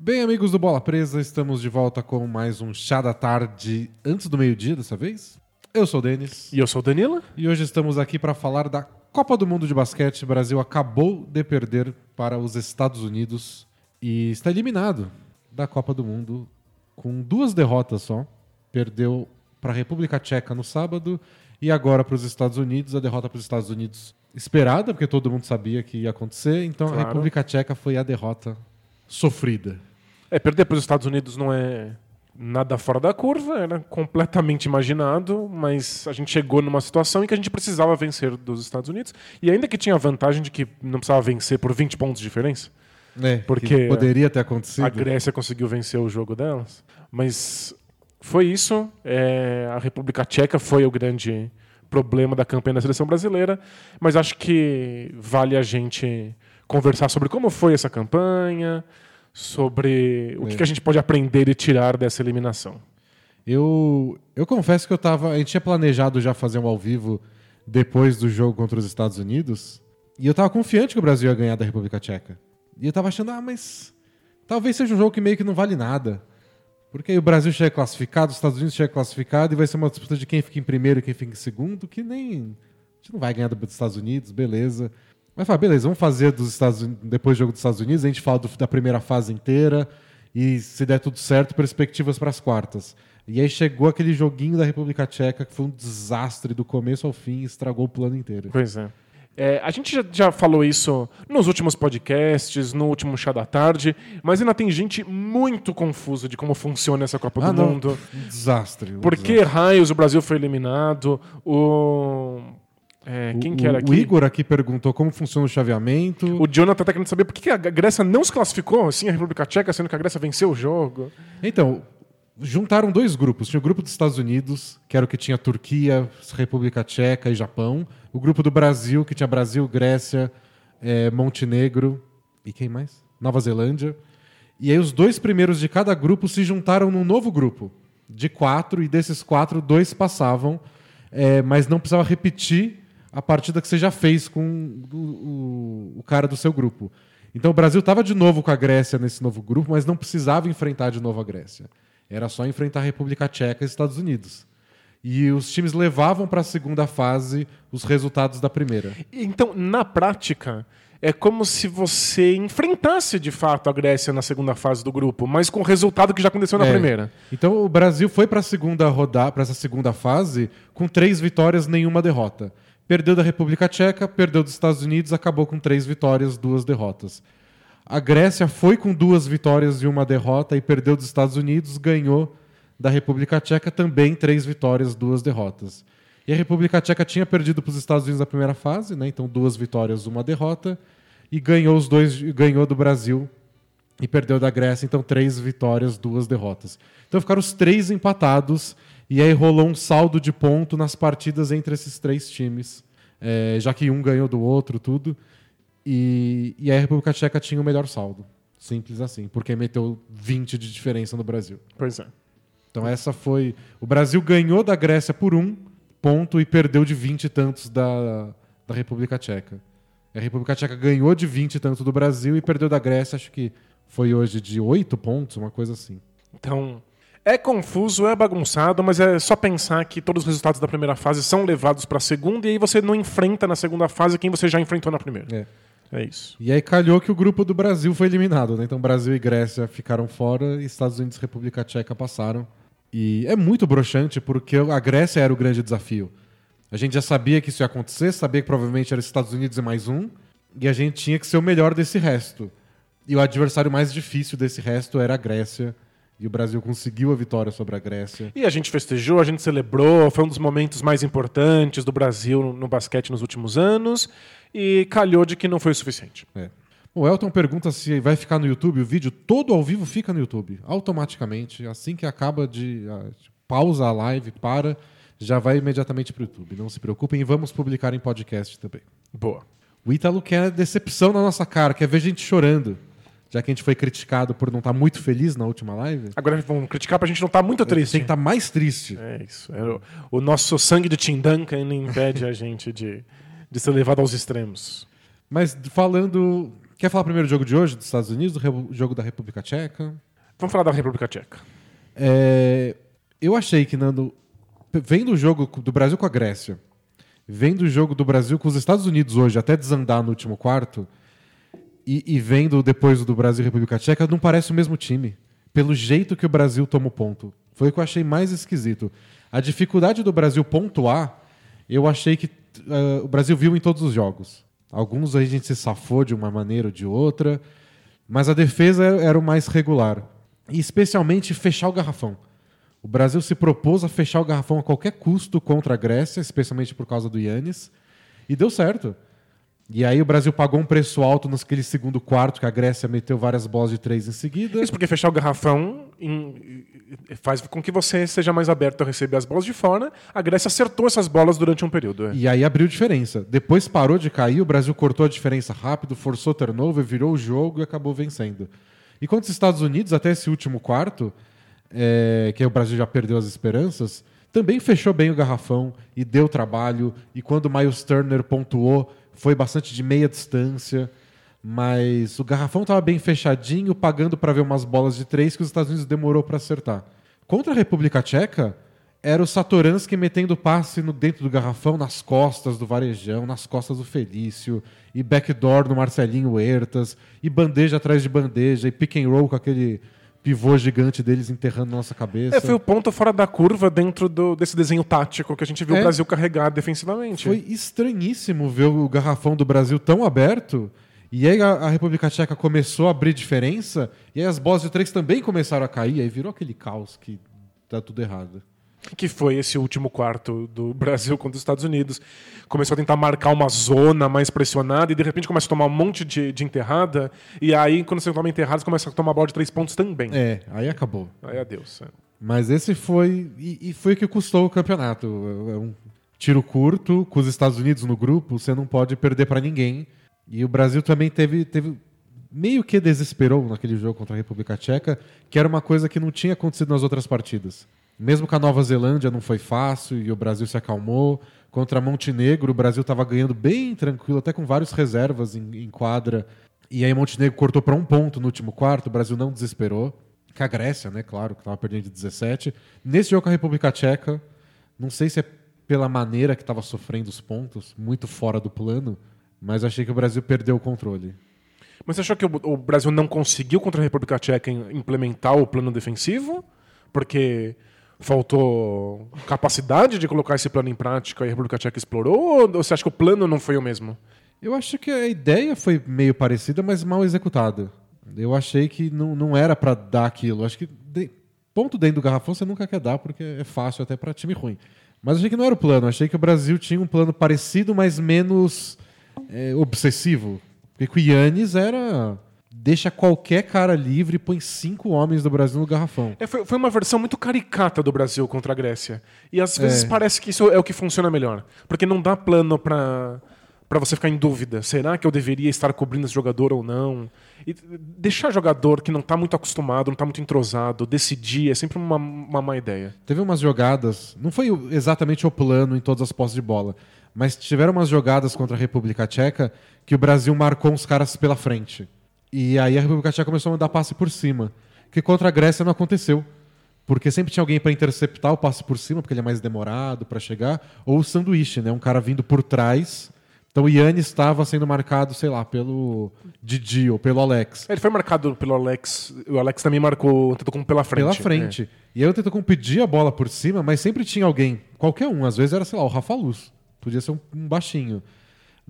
Bem, amigos do Bola Presa, estamos de volta com mais um chá da tarde antes do meio-dia dessa vez. Eu sou o Denis E eu sou o Danilo. e hoje estamos aqui para falar da Copa do Mundo de Basquete. O Brasil acabou de perder para os Estados Unidos e está eliminado da Copa do Mundo com duas derrotas só. Perdeu para a República Tcheca no sábado e agora para os Estados Unidos. A derrota para os Estados Unidos esperada, porque todo mundo sabia que ia acontecer. Então a Claro. República Tcheca foi a derrota sofrida. É, perder para os Estados Unidos não é nada fora da curva, era completamente imaginado, mas a gente chegou numa situação em que a gente precisava vencer dos Estados Unidos, e ainda que tinha a vantagem de que não precisava vencer por 20 pontos de diferença, É, Porque que poderia ter acontecido. a Grécia conseguiu vencer o jogo delas, mas foi isso, é, a República Tcheca foi o grande problema da campanha da seleção brasileira, mas acho que vale a gente conversar sobre como foi essa campanha, sobre o que, É. que a gente pode aprender e tirar dessa eliminação. Eu, eu confesso que eu tava. A gente tinha planejado já fazer um ao vivo depois do jogo contra os Estados Unidos. E eu tava confiante que o Brasil ia ganhar da República Tcheca. E eu tava achando, ah, mas talvez seja um jogo que meio que não vale nada. Porque aí o Brasil chega classificado, os Estados Unidos chega classificado e vai ser uma disputa de quem fica em primeiro e quem fica em segundo, que nem. A gente não vai ganhar dos Estados Unidos, beleza. Mas fala, beleza, vamos fazer dos Estados Unidos, depois do jogo dos Estados Unidos, a gente fala do- da primeira fase inteira e se der tudo certo, perspectivas para as quartas. E aí chegou aquele joguinho da República Tcheca que foi um desastre do começo ao fim, estragou o plano inteiro. Pois é. É, a gente já, já falou isso nos últimos podcasts, no último chá da tarde, mas ainda tem gente muito confusa de como funciona essa Copa Ah, do não, Mundo. um desastre. um Por que raios o Brasil foi eliminado? O. é, quem o, que era o aqui? Igor aqui perguntou como funciona o chaveamento. O Jonathan tá querendo saber por que a Grécia não se classificou, assim, a República Tcheca, sendo que a Grécia venceu o jogo. Então, juntaram dois grupos. Tinha o grupo dos Estados Unidos, que era o que tinha Turquia, República Tcheca e Japão. O grupo do Brasil, que tinha Brasil, Grécia, eh, Montenegro e quem mais? Nova Zelândia. E aí os dois primeiros de cada grupo se juntaram num novo grupo de quatro, e desses quatro, dois passavam, eh, mas não precisava repetir a partida que você já fez com o, o- o cara do seu grupo. Então o Brasil estava de novo com a Grécia nesse novo grupo, mas não precisava enfrentar de novo a Grécia. Era só enfrentar a República Tcheca e os Estados Unidos. E os times levavam para a segunda fase os resultados da primeira. Então, na prática, é como se você enfrentasse de fato a Grécia na segunda fase do grupo, mas com o resultado que já aconteceu na É. primeira. Então o Brasil foi para a segunda rodada, para essa segunda fase, com três vitórias, nenhuma derrota. Perdeu da República Tcheca, perdeu dos Estados Unidos, acabou com três vitórias, duas derrotas. A Grécia foi com duas vitórias e uma derrota e perdeu dos Estados Unidos, ganhou da República Tcheca também três vitórias, duas derrotas. E a República Tcheca tinha perdido para os Estados Unidos na primeira fase, né? Então duas vitórias, uma derrota, e ganhou os dois, ganhou do Brasil e perdeu da Grécia, então três vitórias, duas derrotas. Então ficaram os três empatados e aí rolou um saldo de ponto nas partidas entre esses três times, é, já que um ganhou do outro, tudo. E, e a República Tcheca tinha o melhor saldo. Simples assim, porque meteu 20 de diferença no Brasil. Pois é. Então essa foi. O Brasil ganhou da Grécia por um ponto e perdeu de 20 e tantos da, da República Tcheca. A República Tcheca ganhou de 20 e tanto do Brasil e perdeu da Grécia, acho que foi hoje de 8 pontos, uma coisa assim. Então, é confuso, é bagunçado, mas é só pensar que todos os resultados da primeira fase são levados para a segunda e aí você não enfrenta na segunda fase quem você já enfrentou na primeira. É. É isso. E aí calhou que o grupo do Brasil foi eliminado, né? Então Brasil e Grécia ficaram fora e Estados Unidos e República Tcheca passaram. E é muito broxante porque a Grécia era o grande desafio. A gente já sabia que isso ia acontecer, sabia que provavelmente era Estados Unidos e mais um, e a gente tinha que ser o melhor desse resto. E o adversário mais difícil desse resto era a Grécia. E o Brasil conseguiu a vitória sobre a Grécia. E a gente festejou, a gente celebrou, foi um dos momentos mais importantes do Brasil no, basquete nos últimos anos e calhou de que não foi o suficiente. É. O Elton pergunta se vai ficar no YouTube. O vídeo todo ao vivo fica no YouTube, automaticamente. Assim que acaba de. pausa a live, para, já vai imediatamente para o YouTube. Não se preocupem e vamos publicar em podcast também. Boa. O Ítalo quer decepção na nossa cara, quer ver gente chorando. Já que a gente foi criticado por não estar muito feliz na última live. Agora vão criticar pra gente não estar muito triste. Tem que estar mais triste. É isso. É o, nosso sangue de Tim Duncan impede a gente de, de ser levado aos extremos. Mas falando. Quer falar primeiro do jogo de hoje, dos Estados Unidos, do jogo da República Tcheca? Vamos falar da República Tcheca. É, eu achei que, Nando, vendo o jogo do Brasil com a Grécia, vendo o jogo do Brasil com os Estados Unidos hoje, até desandar no último quarto, e, e vendo depois do Brasil e República Tcheca, não parece o mesmo time. Pelo jeito que o Brasil toma o ponto. Foi o que eu achei mais esquisito. A dificuldade do Brasil pontuar, eu achei que eh, o Brasil viu em todos os jogos. Alguns a gente se safou de uma maneira ou de outra, mas a defesa era, era o mais regular. E especialmente fechar o garrafão. O Brasil se propôs a fechar o garrafão a qualquer custo contra a Grécia, especialmente por causa do Yannis, e deu certo. E aí o Brasil pagou um preço alto naquele segundo quarto, que a Grécia meteu várias bolas de três em seguida. Isso porque fechar o garrafão em- faz com que você seja mais aberto a receber as bolas de fora. A Grécia acertou essas bolas durante um período. é. E aí abriu diferença. Depois parou de cair, o Brasil cortou a diferença rápido, forçou turnover, virou o jogo e acabou vencendo. E contra os Estados Unidos, até esse último quarto, é, que aí o Brasil já perdeu as esperanças, também fechou bem o garrafão e deu trabalho. E quando o Miles Turner pontuou, foi bastante de meia distância. Mas o garrafão estava bem fechadinho, pagando para ver umas bolas de três que os Estados Unidos demorou para acertar. Contra a República Tcheca, era o Satoransky metendo passe no, dentro do garrafão, nas costas do Varejão, nas costas do Felício, e backdoor no Marcelinho Huertas, e bandeja atrás de bandeja, e pick and roll com aquele pivô gigante deles enterrando nossa cabeça. É, foi o ponto fora da curva dentro do- desse desenho tático que a gente viu É. o Brasil carregar defensivamente. Foi estranhíssimo ver o garrafão do Brasil tão aberto. E aí a, a República Tcheca começou a abrir diferença, e aí as bolas de três também começaram a cair, aí virou aquele caos que tá tudo errado. Que foi esse último quarto do Brasil contra os Estados Unidos. Começou a tentar marcar uma zona mais pressionada e de repente começa a tomar um monte de, de enterrada. E aí, quando você toma enterrada, você começa a tomar bola de três pontos também. É, aí acabou. Aí adeus. é. Mas esse foi. E, e foi o que custou o campeonato. É um tiro curto, com os Estados Unidos no grupo, você não pode perder para ninguém. E o Brasil também teve, teve. Meio que desesperou naquele jogo contra a República Tcheca, que era uma coisa que não tinha acontecido nas outras partidas. Mesmo com a Nova Zelândia não foi fácil e o Brasil se acalmou. Contra Montenegro, o Brasil estava ganhando bem tranquilo, até com vários reservas em, em quadra. E aí Montenegro cortou para um ponto no último quarto, o Brasil não desesperou. Com a Grécia, né? Claro, que estava perdendo de 17. Nesse jogo com a República Tcheca, não sei se é pela maneira que estava sofrendo os pontos, muito fora do plano, mas achei que o Brasil perdeu o controle. Mas você achou que o, Brasil não conseguiu contra a República Tcheca im- implementar o plano defensivo? Porque faltou capacidade de colocar esse plano em prática e a República Tcheca explorou? Ou você acha que o plano não foi o mesmo? Eu acho que a ideia foi meio parecida, mas mal executada. Eu achei que não, não era para dar aquilo. Acho que de- ponto dentro do garrafão você nunca quer dar, porque é fácil até para time ruim. Mas achei que não era o plano. Achei que o Brasil tinha um plano parecido, mas menos é, obsessivo. Porque o Yannis era. Deixa qualquer cara livre e põe cinco homens do Brasil no garrafão. É, foi, foi uma versão muito caricata do Brasil contra a Grécia. E às vezes É. parece que isso é o que funciona melhor. Porque não dá plano pra, pra você ficar em dúvida. Será que eu deveria estar cobrindo esse jogador ou não? E deixar jogador que não tá muito acostumado, não tá muito entrosado, decidir é sempre uma, uma má ideia. Teve umas jogadas, não foi exatamente o plano em todas as posses de bola, mas tiveram umas jogadas contra a República Tcheca que o Brasil marcou uns caras pela frente. E aí a República Tcheca começou a mandar passe por cima, que contra a Grécia não aconteceu. Porque sempre tinha alguém para interceptar o passe por cima, porque ele é mais demorado para chegar, ou o sanduíche, né? Um cara vindo por trás. Então o Yannis estava sendo marcado, sei lá, pelo Didi ou pelo Alex. Ele foi marcado pelo Alex. O Alex também marcou tanto como pela frente. Pela frente. E aí eu tento pedir a bola por cima, mas sempre tinha alguém, qualquer um, às vezes era, sei lá, o Rafa Luz. Podia ser um, um baixinho.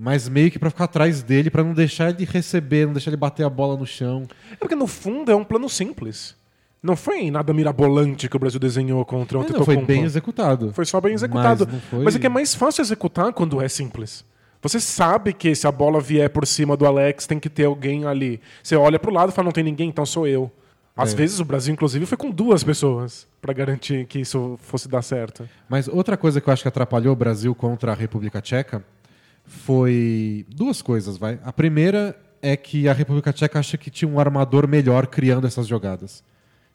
Mas meio que pra ficar atrás dele, pra não deixar ele receber, não deixar ele bater a bola no chão. É porque no fundo é um plano simples. Não foi nada mirabolante que o Brasil desenhou contra o É, não, foi Antetokounmpo. bem executado. Foi só bem executado. Mas foi- Mas é que é mais fácil executar quando é simples. Você sabe que se a bola vier por cima do Alex, tem que ter alguém ali. Você olha pro lado e fala, não tem ninguém, então sou eu. Às É. vezes o Brasil, inclusive, foi com duas pessoas pra garantir que isso fosse dar certo. Mas outra coisa que eu acho que atrapalhou o Brasil contra a República Tcheca foi duas coisas, vai. A primeira é que a República Tcheca acha que tinha um armador melhor criando essas jogadas.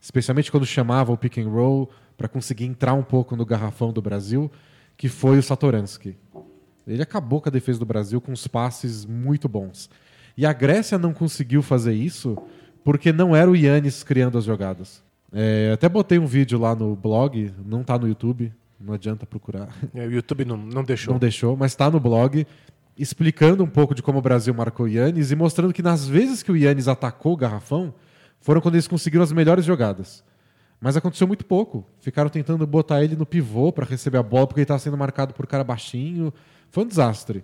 Especialmente quando chamava o pick and roll para conseguir entrar um pouco no garrafão do Brasil, que foi o Satoransky. Ele acabou com a defesa do Brasil com uns passes muito bons. E a Grécia não conseguiu fazer isso porque não era o Yannis criando as jogadas. É, até botei um vídeo lá no blog, não tá no YouTube, não adianta procurar. É, o YouTube não, não deixou. Não deixou, mas tá no blog, explicando um pouco de como o Brasil marcou o Yannis e mostrando que nas vezes que o Yannis atacou o garrafão, foram quando eles conseguiram as melhores jogadas. Mas aconteceu muito pouco. Ficaram tentando botar ele no pivô para receber a bola porque ele estava sendo marcado por cara baixinho. Foi um desastre.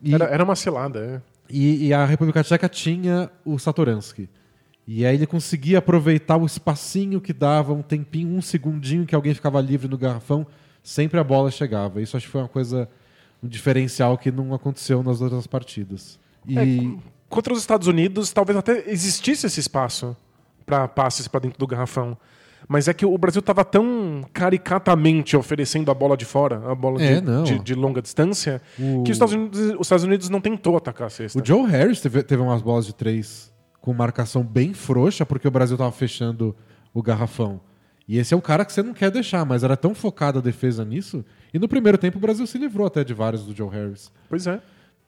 E, era, era uma cilada, é. E, e, a República Tcheca tinha o Satoransky. E aí ele conseguia aproveitar o espacinho que dava, um tempinho, um segundinho que alguém ficava livre no garrafão, sempre a bola chegava. Isso acho que foi uma coisa, um diferencial que não aconteceu nas outras partidas. E... É, contra os Estados Unidos, talvez até existisse esse espaço para passes para dentro do garrafão. Mas é que o Brasil estava tão caricatamente oferecendo a bola de fora, a bola é, de, de, de, longa distância, o... que os Estados, Unidos, os Estados, Unidos, não tentou atacar a cesta. O Joe Harris teve, teve umas bolas de três com marcação bem frouxa, porque o Brasil estava fechando o garrafão. E esse é o cara que você não quer deixar, mas era tão focada a defesa nisso. E no primeiro tempo o Brasil se livrou até de vários do Joe Harris. Pois é.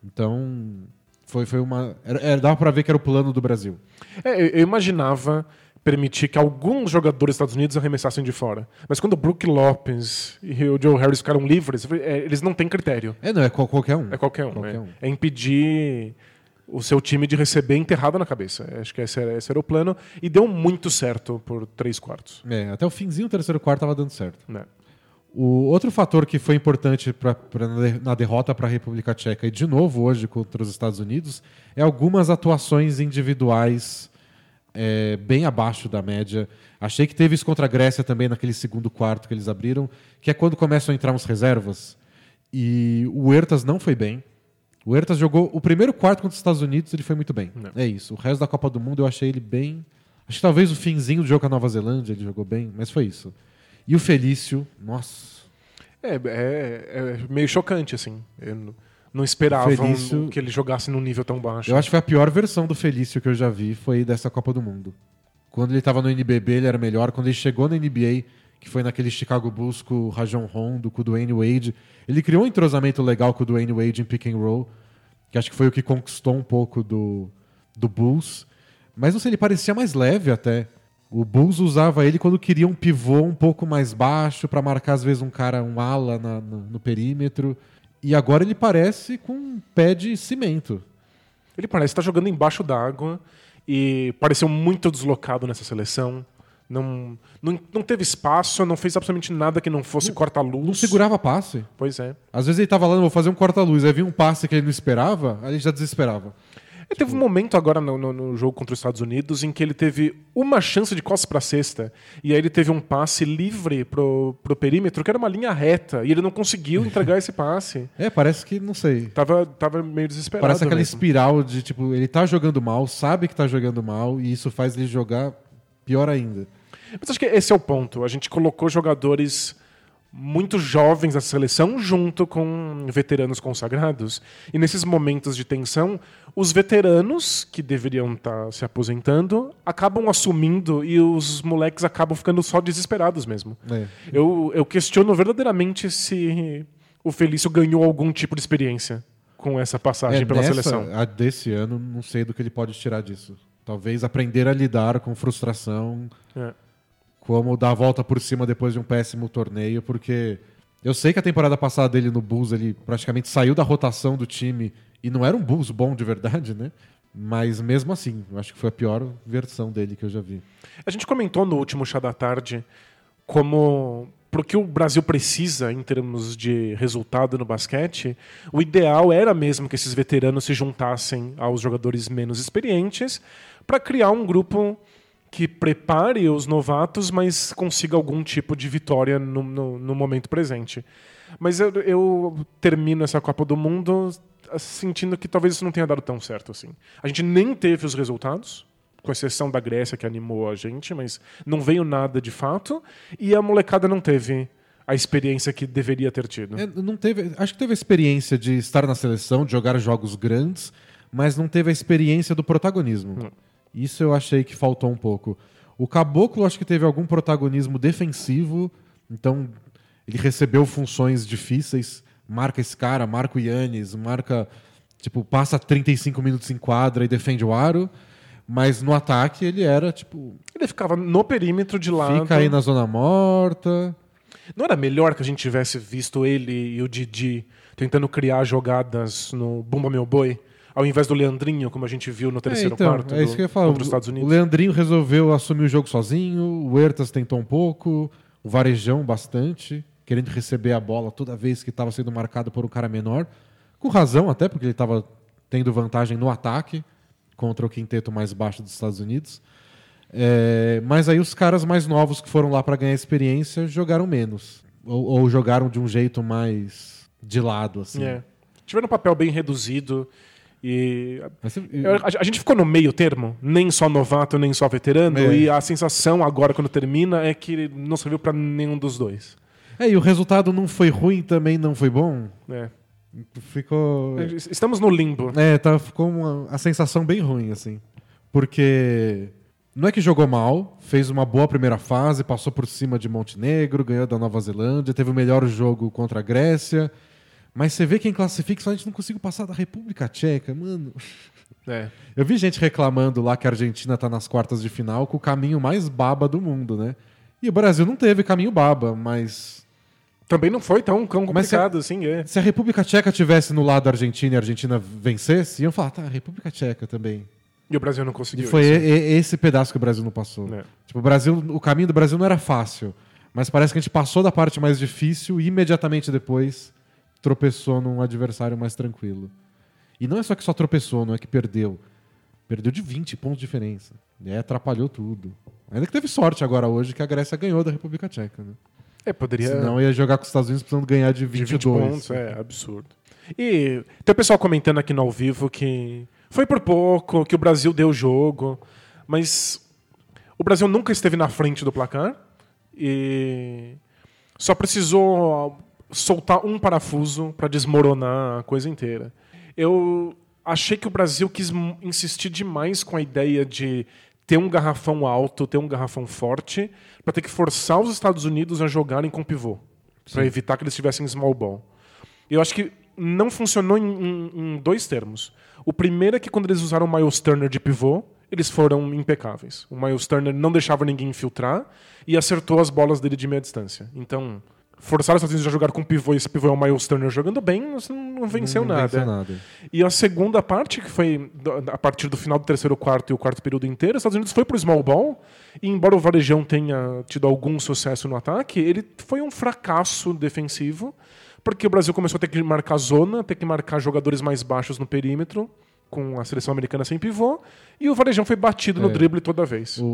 Então, foi, foi uma. Era, era dava para ver que era o plano do Brasil. É, eu imaginava permitir que alguns jogadores dos Estados Unidos arremessassem de fora. Mas quando o Brook Lopes e o Joe Harris ficaram livres, é, eles não têm critério. É, não, é qualquer um. É qualquer um. Qualquer é, um. é impedir o seu time de receber enterrado na cabeça. Acho que esse era, esse era, o plano. E deu muito certo por três quartos. É, até o finzinho do terceiro quarto estava dando certo. É. O outro fator que foi importante pra, pra na derrota para a República Tcheca, e de novo hoje contra os Estados Unidos, é algumas atuações individuais é, bem abaixo da média. Achei que teve isso contra a Grécia também naquele segundo quarto que eles abriram, que é quando começam a entrar uns reservas. E o Ertas não foi bem. O Ertas jogou o primeiro quarto contra os Estados Unidos, ele foi muito bem. Não. É isso. O resto da Copa do Mundo eu achei ele bem. Acho que talvez o finzinho do jogo com a Nova Zelândia ele jogou bem, mas foi isso. E o Felício, nossa. É, é, é meio chocante, assim. Eu não esperavam Felício, que ele jogasse num nível tão baixo. Eu acho que foi a pior versão do Felício que eu já vi, foi dessa Copa do Mundo. Quando ele estava no NBB, ele era melhor. Quando ele chegou no NBA, que foi naquele Chicago Bulls com o Rajon Rondo, com o Dwayne Wade, ele criou um entrosamento legal com o Dwayne Wade em pick and roll, que acho que foi o que conquistou um pouco do, do Bulls. Mas não sei, ele parecia mais leve até. O Bulls usava ele quando queria um pivô um pouco mais baixo para marcar às vezes um cara, um ala na, no, no perímetro. E agora ele parece com um pé de cimento. Ele parece estar jogando embaixo d'água e pareceu muito deslocado nessa seleção. Não, não, não teve espaço, não fez absolutamente nada que não fosse corta-luz. Não segurava passe. Pois é. Às vezes ele estava lá, vou fazer um corta-luz. Aí vinha um passe que ele não esperava, aí ele já desesperava. Ele teve um momento agora no, no, no, jogo contra os Estados Unidos em que ele teve uma chance de costas para cesta e aí ele teve um passe livre pro, pro perímetro que era uma linha reta e ele não conseguiu entregar esse passe. É, parece que, não sei. Tava, tava meio desesperado. Parece aquela mesmo. espiral de tipo, ele tá jogando mal, sabe que tá jogando mal e isso faz ele jogar pior ainda. Mas acho que esse é o ponto. A gente colocou jogadores muito jovens da seleção junto com veteranos consagrados. E nesses momentos de tensão, os veteranos que deveriam estar tá se aposentando acabam assumindo e os moleques acabam ficando só desesperados mesmo. É. Eu, eu questiono verdadeiramente se o Felício ganhou algum tipo de experiência com essa passagem é, pela nessa, seleção. A desse ano, não sei do que ele pode tirar disso. Talvez aprender a lidar com frustração. É como dar a volta por cima depois de um péssimo torneio, porque eu sei que a temporada passada dele no Bulls ele praticamente saiu da rotação do time e não era um Bulls bom de verdade, né? Mas mesmo assim, eu acho que foi a pior versão dele que eu já vi. A gente comentou no último chá da tarde como pro que o Brasil precisa em termos de resultado no basquete, o ideal era mesmo que esses veteranos se juntassem aos jogadores menos experientes para criar um grupo que prepare os novatos, mas consiga algum tipo de vitória no, no, no momento presente. Mas eu, eu, termino essa Copa do Mundo sentindo que talvez isso não tenha dado tão certo assim. A gente nem teve os resultados, com exceção da Grécia que animou a gente, mas não veio nada de fato, e a molecada não teve a experiência que deveria ter tido. É, não teve, acho que teve a experiência de estar na seleção, de jogar jogos grandes, mas não teve a experiência do protagonismo. Hum. Isso eu achei que faltou um pouco. O Caboclo acho que teve algum protagonismo defensivo, então ele recebeu funções difíceis. Marca esse cara, marca o Yannis, marca. tipo, passa 35 minutos em quadra e defende o aro. Mas no ataque ele era, tipo. Ele ficava no perímetro de lado. Fica aí na zona morta. Não era melhor que a gente tivesse visto ele e o Didi tentando criar jogadas no Bumba Meu Boi? Ao invés do Leandrinho, como a gente viu no terceiro é, então, quarto é isso do, que eu ia falar. contra os Estados Unidos. O Leandrinho resolveu assumir o jogo sozinho, o Huertas tentou um pouco, o Varejão bastante, querendo receber a bola toda vez que estava sendo marcado por um cara menor. Com razão até, porque ele estava tendo vantagem no ataque contra o quinteto mais baixo dos Estados Unidos. É, mas aí os caras mais novos que foram lá para ganhar experiência jogaram menos. Ou, ou, jogaram de um jeito mais de lado, assim. É. Tiveram um papel bem reduzido. E a, a gente ficou no meio termo, nem só novato, nem só veterano, É. e a sensação agora, quando termina, é que não serviu para nenhum dos dois. é, e o resultado não foi ruim, também não foi bom. É. Ficou. Estamos no limbo. É, tá, ficou uma, a sensação bem ruim, assim. Porque não é que jogou mal, fez uma boa primeira fase, passou por cima de Montenegro, ganhou da Nova Zelândia, teve o melhor jogo contra a Grécia. Mas você vê quem classifica, só a gente não conseguiu passar da República Tcheca, mano. É. Eu vi gente reclamando lá que a Argentina tá nas quartas de final com o caminho mais baba do mundo, né? E o Brasil não teve caminho baba, mas Também não foi tão, tão Mas se- complicado assim, é. se a República Tcheca tivesse no lado da Argentina e a Argentina vencesse, iam falar, tá, a República Tcheca também. E o Brasil não E conseguiu. foi isso. e- e- esse pedaço que o Brasil não passou. É. Tipo, o Brasil, o caminho do Brasil não era fácil, mas parece que a gente passou da parte mais difícil e imediatamente depois tropeçou num adversário mais tranquilo. E não é só que só tropeçou, não é que perdeu. Perdeu de 20 pontos de diferença. E aí atrapalhou tudo. Ainda que teve sorte agora hoje que a Grécia ganhou da República Tcheca, né? É, poderia. Senão ia jogar com os Estados Unidos precisando ganhar de de 22. 20 pontos, é absurdo. E tem o pessoal comentando aqui no ao vivo que foi por pouco, que o Brasil deu o jogo, mas o Brasil nunca esteve na frente do placar e só precisou soltar um parafuso para desmoronar a coisa inteira. Eu achei que o Brasil quis insistir demais com a ideia de ter um garrafão alto, ter um garrafão forte, para ter que forçar os Estados Unidos a jogarem com pivô, para evitar que eles tivessem small ball. Eu acho que não funcionou em, em- em dois termos. O primeiro é que quando eles usaram o Miles Turner de pivô, eles foram impecáveis. O Miles Turner não deixava ninguém infiltrar e acertou as bolas dele de meia distância. Então, forçar os Estados Unidos a jogar com pivô e esse pivô é o Miles Turner jogando bem, você não, venceu Não nada. venceu nada. E a segunda parte, que foi a partir do final do terceiro quarto e o quarto período inteiro, os Estados Unidos foi pro small ball, e embora o Varejão tenha tido algum sucesso no ataque, ele foi um fracasso defensivo, porque o Brasil começou a ter que marcar zona, ter que marcar jogadores mais baixos no perímetro, com a seleção americana sem pivô, e o Varejão foi batido no É. drible toda vez. O,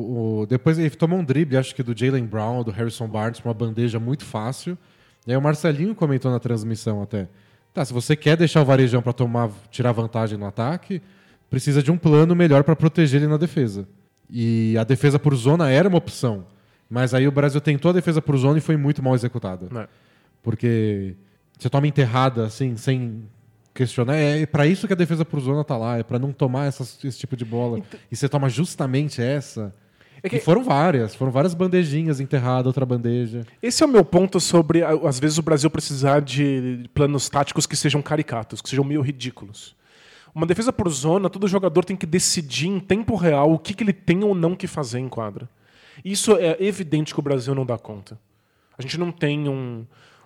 o- depois ele tomou um drible, acho que do Jalen Brown, do Harrison Barnes, uma bandeja muito fácil. E aí o Marcelinho comentou na transmissão até. Tá, se você quer deixar o varejão pra tomar, tirar vantagem no ataque, precisa de um plano melhor pra proteger ele na defesa. E a defesa por zona era uma opção. Mas aí o Brasil tentou a defesa por zona e foi muito mal executada. né? Porque você toma enterrada assim, sem questionar. É para isso que a defesa por zona tá lá, é pra não tomar essas- esse tipo de bola. E você toma justamente essa. É que- E foram várias, foram várias bandejinhas enterradas, outra bandeja. Esse é o meu ponto sobre, às vezes, o Brasil precisar de planos táticos que sejam caricatos, que sejam meio ridículos. Uma defesa por zona, todo jogador tem que decidir em tempo real o que, que ele tem ou não que fazer em quadra. Isso é evidente que o Brasil não dá conta. A gente não tem um,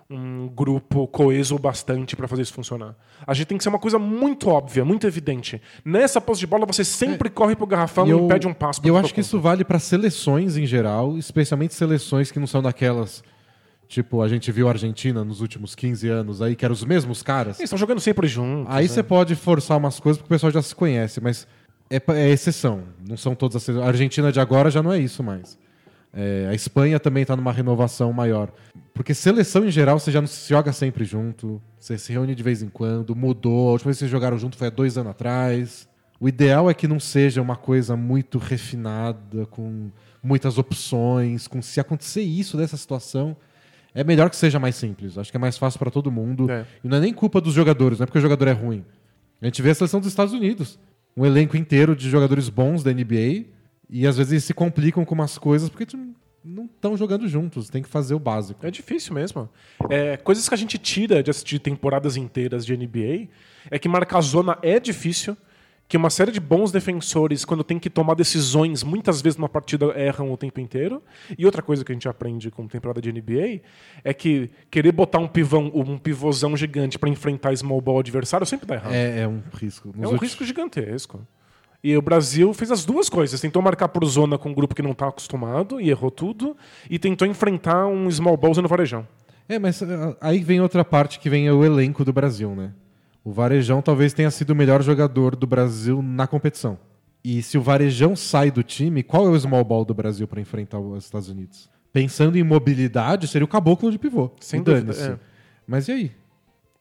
um grupo coeso bastante para fazer isso funcionar. A gente tem que ser uma coisa muito óbvia, muito evidente. Nessa posse de bola, você sempre corre pro garrafão e, eu, pede um passo e eu acho que isso vale para seleções em geral, especialmente seleções que não são daquelas. Tipo, a gente viu a Argentina nos últimos 15 anos aí, que eram os mesmos caras. Eles estão jogando sempre juntos. Aí né? você pode forçar umas coisas porque o pessoal já se conhece, mas é, é exceção. Não são todas as A Argentina de agora já não é isso mais. É, a Espanha também está numa renovação maior. Porque seleção em geral você já não se joga sempre junto, você se reúne de vez em quando, mudou. A última vez que vocês jogaram junto foi há dois anos atrás. O ideal é que não seja uma coisa muito refinada, com muitas opções. Com se acontecer isso dessa situação, é melhor que seja mais simples. Acho que é mais fácil para todo mundo. É. E não é nem culpa dos jogadores, não é porque o jogador é ruim. A gente vê a seleção dos Estados Unidos. Um elenco inteiro de jogadores bons da NBA. E às vezes eles se complicam com umas coisas porque não estão jogando juntos, tem que fazer o básico. É difícil mesmo. É, coisas que a gente tira de assistir temporadas inteiras de NBA é que marcar zona é difícil, que uma série de bons defensores, quando tem que tomar decisões, muitas vezes numa partida erram o tempo inteiro. E outra coisa que a gente aprende com temporada de NBA é que querer botar um pivão, um pivôzão gigante para enfrentar small ball adversário sempre dá errado. É, é um risco. Nos É um últimos- risco gigantesco. E o Brasil fez as duas coisas. Tentou marcar por zona com um grupo que não está acostumado e errou tudo. E tentou enfrentar um small ball no varejão. É, mas ah, aí vem outra parte que vem é o elenco do Brasil, né? O Varejão talvez tenha sido o melhor jogador do Brasil na competição. E se o Varejão sai do time, qual é o small ball do Brasil para enfrentar os Estados Unidos? Pensando em mobilidade, seria o caboclo de pivô. Sem dúvida, é. Mas e aí?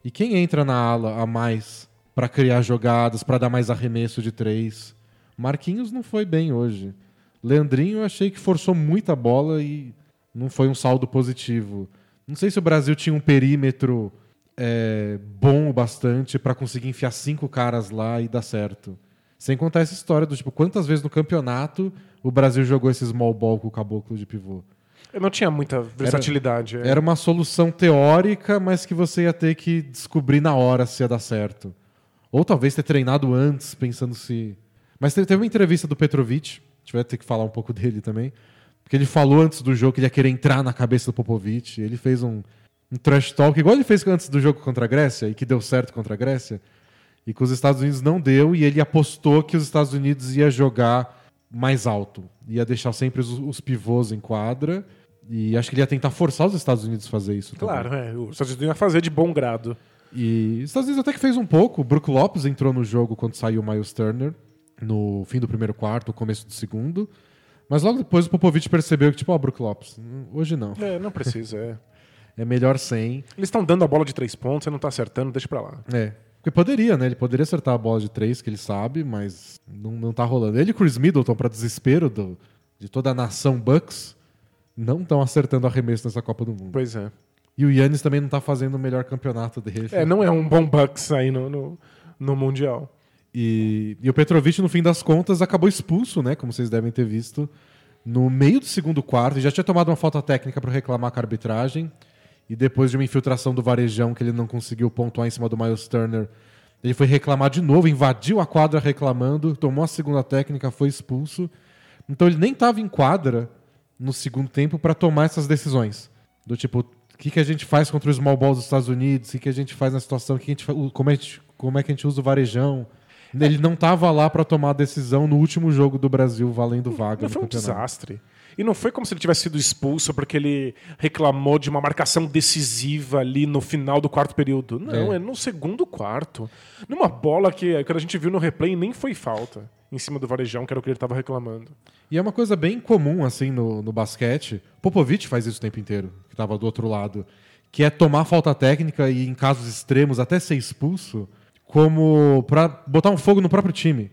E quem entra na ala a mais para criar jogadas, para dar mais arremesso de três? Marquinhos não foi bem hoje. Leandrinho eu achei que forçou muita bola e não foi um saldo positivo. Não sei se o Brasil tinha um perímetro é, bom o bastante para conseguir enfiar cinco caras lá e dar certo. Sem contar essa história do tipo, quantas vezes no campeonato o Brasil jogou esse small ball com o caboclo de pivô? Eu não tinha muita versatilidade. é. Era uma solução teórica, mas que você ia ter que descobrir na hora se ia dar certo. Ou talvez ter treinado antes, pensando se. Mas te- teve uma entrevista do Petrovic, a gente vai ter que falar um pouco dele também. Porque ele falou antes do jogo que ele ia querer entrar na cabeça do Popovic. Ele fez um, um trash talk, igual ele fez antes do jogo contra a Grécia, e que deu certo contra a Grécia. E que os Estados Unidos não deu, e ele apostou que os Estados Unidos ia jogar mais alto. Ia deixar sempre os, os pivôs em quadra. E acho que ele ia tentar forçar os Estados Unidos a fazer isso. também. Claro, é. Os Estados Unidos ia fazer de bom grado. E os Estados Unidos até que fez um pouco. O Brook Lopes entrou no jogo quando saiu o Miles Turner, no fim do primeiro quarto, começo do segundo. Mas logo depois o Popovich percebeu que, tipo, ó, Brook Lopes, hoje não. É, não precisa, é. É melhor sem. Eles estão dando a bola de três pontos, você não tá acertando, deixa pra lá. É. Porque poderia, né? Ele poderia acertar a bola de três, que ele sabe, mas não, não tá rolando. Ele e Chris Middleton, pra desespero do, de toda a nação Bucks, não estão acertando arremesso nessa Copa do Mundo. Pois é. E o Yannis também não tá fazendo o melhor campeonato dele. É, não é um bom Bucks aí no, no, no Mundial. E, e o Petrovic, no fim das contas, acabou expulso, né? Como vocês devem ter visto, no meio do segundo quarto. E já tinha tomado uma falta técnica para reclamar com a arbitragem. E depois de uma infiltração do Varejão, que ele não conseguiu pontuar em cima do Miles Turner, ele foi reclamar de novo, invadiu a quadra reclamando, tomou a segunda técnica, foi expulso. Então ele nem estava em quadra no segundo tempo para tomar essas decisões. Do tipo, o que, que a gente faz contra o small ball dos Estados Unidos? O que, que a gente faz na situação? Que a gente como, é, que- como é que a gente usa o varejão? Ele não estava lá para tomar a decisão no último jogo do Brasil valendo vaga Não foi um campeonato. desastre. E não foi como se ele tivesse sido expulso porque ele reclamou de uma marcação decisiva ali no final do quarto período. Não, É. é, no segundo quarto. Numa bola que, que a gente viu no replay nem foi falta. Em cima do Varejão, que era o que ele estava reclamando. E é uma coisa bem comum, assim, no, no basquete. Popovic faz isso o tempo inteiro, que estava do outro lado. Que é tomar falta técnica e, em casos extremos, até ser expulso, como para botar um fogo no próprio time.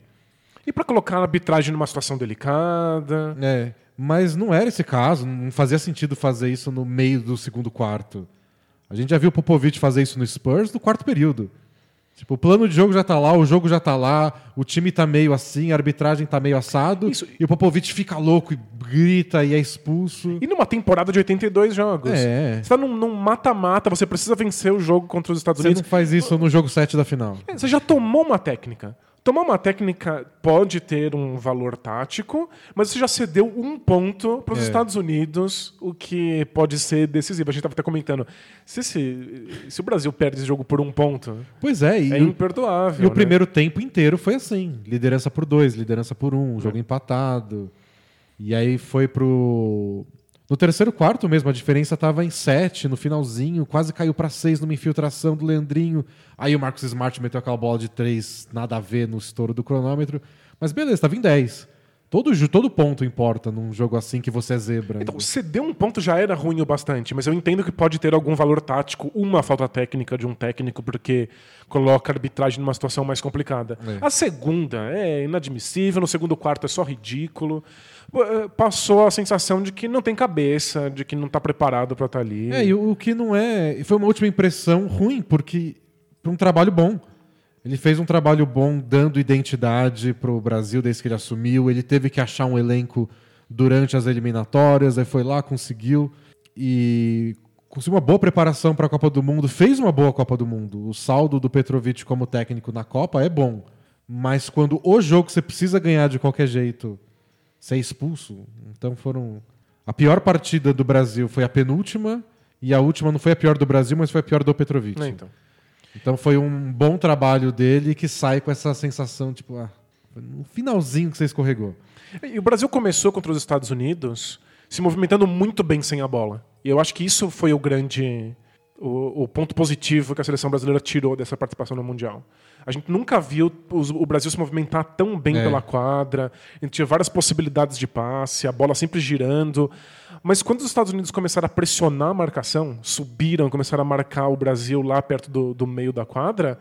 E para colocar a arbitragem numa situação delicada. É, mas não era esse caso, não fazia sentido fazer isso no meio do segundo quarto. A gente já viu o Popovic fazer isso no Spurs no quarto período. Tipo, o plano de jogo já tá lá, o jogo já tá lá, o time tá meio assim, a arbitragem tá meio assado, Isso- e o Popovic fica louco e grita e é expulso. E numa temporada de 82 jogos. É. Você tá num mata-mata, você precisa vencer o jogo contra os Estados Você não Unidos. faz isso no jogo 7 da final. É, Você já tomou uma técnica. Tomar uma técnica pode ter um valor tático, mas você já cedeu um ponto para os É. Estados Unidos, o que pode ser decisivo. A gente estava até comentando. Se, esse- se o Brasil perde esse jogo por um ponto, Pois é, e, é o, imperdoável. e o né? primeiro tempo inteiro foi assim: liderança por dois, liderança por um, jogo empatado. E aí foi pro. No terceiro quarto mesmo, a diferença estava em sete no finalzinho, quase caiu para seis numa infiltração do Leandrinho. Aí o Marcos Smart meteu aquela bola de três, nada a ver no estouro do cronômetro. Mas beleza, estava em 10. Todo, todo ponto importa num jogo assim que você é zebra. Então, ceder um ponto já era ruim o bastante, mas eu entendo que pode ter algum valor tático, uma falta técnica de um técnico, porque coloca a arbitragem numa situação mais complicada. É. A segunda é inadmissível, no segundo quarto é só ridículo. Passou a sensação de que não tem cabeça, de que não está preparado para estar ali. É, e o que não é. Foi uma última impressão ruim, porque. Um trabalho bom. Ele fez um trabalho bom dando identidade para o Brasil desde que ele assumiu. Ele teve que achar um elenco durante as eliminatórias, aí foi lá, conseguiu e conseguiu uma boa preparação para a Copa do Mundo, fez uma boa Copa do Mundo. O saldo do Petrovic como técnico na Copa é bom, mas quando o jogo você precisa ganhar de qualquer jeito, é expulso. Então foram a pior partida do Brasil foi a penúltima e a última não foi a pior do Brasil, mas foi a pior do Petrovic. É, então. Então foi um bom trabalho dele que sai com essa sensação, tipo, ah, foi no finalzinho que você escorregou. E o Brasil começou contra os Estados Unidos se movimentando muito bem sem a bola. E eu acho que isso foi o grande. O, o ponto positivo que a seleção brasileira tirou dessa participação no Mundial. A gente nunca viu os- o Brasil se movimentar tão bem É. pela quadra. A gente tinha várias possibilidades de passe, a bola sempre girando. Mas quando os Estados Unidos começaram a pressionar a marcação, subiram, começaram a marcar o Brasil lá perto do, do meio da quadra,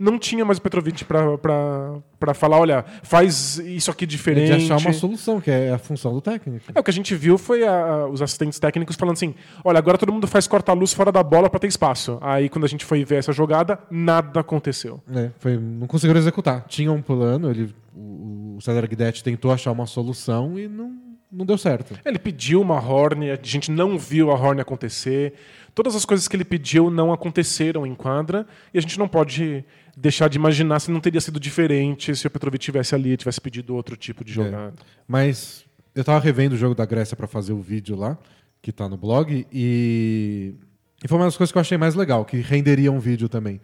não tinha mais o Petrovic para falar: olha, faz isso aqui De diferente. achar uma solução, que é a função do técnico. É, o que a gente viu foi a- os assistentes técnicos falando assim: olha, agora todo mundo faz corta-luz fora da bola para ter espaço. Aí quando a gente foi ver essa jogada, nada aconteceu. É, foi, não conseguiram executar. Tinha um plano, ele, o, o César Guidetti tentou achar uma solução e não, não deu certo. Ele pediu uma horn, a gente não viu a horn acontecer. Todas as coisas que ele pediu não aconteceram em quadra e a gente não pode deixar de imaginar se não teria sido diferente se o Petrovic tivesse ali, tivesse pedido outro tipo de jogada. Mas eu tava revendo o jogo da Grécia para fazer o vídeo lá, que tá no blog, e, e foi uma das coisas que eu achei mais legal, que renderia um vídeo também.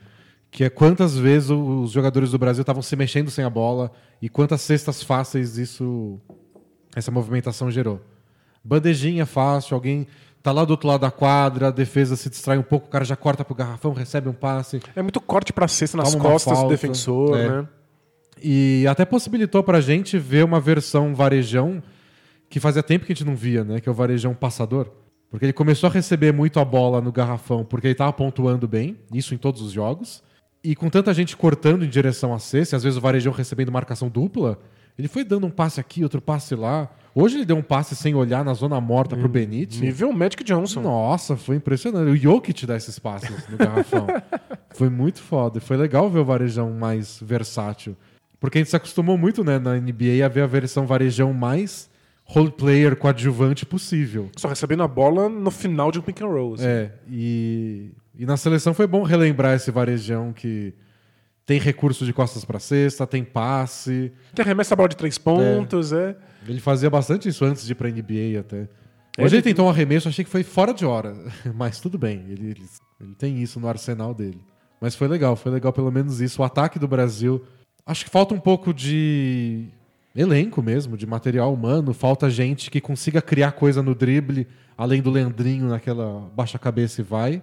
Que é quantas vezes os jogadores do Brasil estavam se mexendo sem a bola e quantas cestas fáceis isso essa movimentação gerou. Bandejinha fácil, alguém tá lá do outro lado da quadra, a defesa se distrai um pouco, o cara já corta pro garrafão, recebe um passe. É muito corte para cesta nas costas do falta, defensor, é. né? E até possibilitou pra gente ver uma versão varejão que fazia tempo que a gente não via, né? Que é o varejão passador. Porque ele começou a receber muito a bola no garrafão porque ele tava pontuando bem, isso em todos os jogos. E com tanta gente cortando em direção a cesta, às vezes o varejão recebendo marcação dupla, ele foi dando um passe aqui, outro passe lá. Hoje ele deu um passe sem olhar na zona morta pro Benítez. Nível Magic Johnson. Nossa, foi impressionante. O Jokic dá esses passes no garrafão. foi muito foda. Foi legal ver o varejão mais versátil. Porque a gente se acostumou muito, né, na NBA a ver a versão varejão mais role player coadjuvante possível. Só recebendo a bola no final de um pick and roll. assim. É, e, e na seleção foi bom relembrar esse varejão que tem recurso de costas para cesta, tem passe. Tem arremessa a bola de três pontos, é. Ele fazia bastante isso antes de ir pra NBA até. É, Hoje ele ele- tentou um arremesso, achei que foi fora de hora. Mas tudo bem, ele, ele, ele tem isso no arsenal dele. Mas foi legal, foi legal pelo menos isso. O ataque do Brasil. Acho que falta um pouco de elenco mesmo, de material humano. Falta gente que consiga criar coisa no drible, além do Leandrinho naquela baixa cabeça e vai.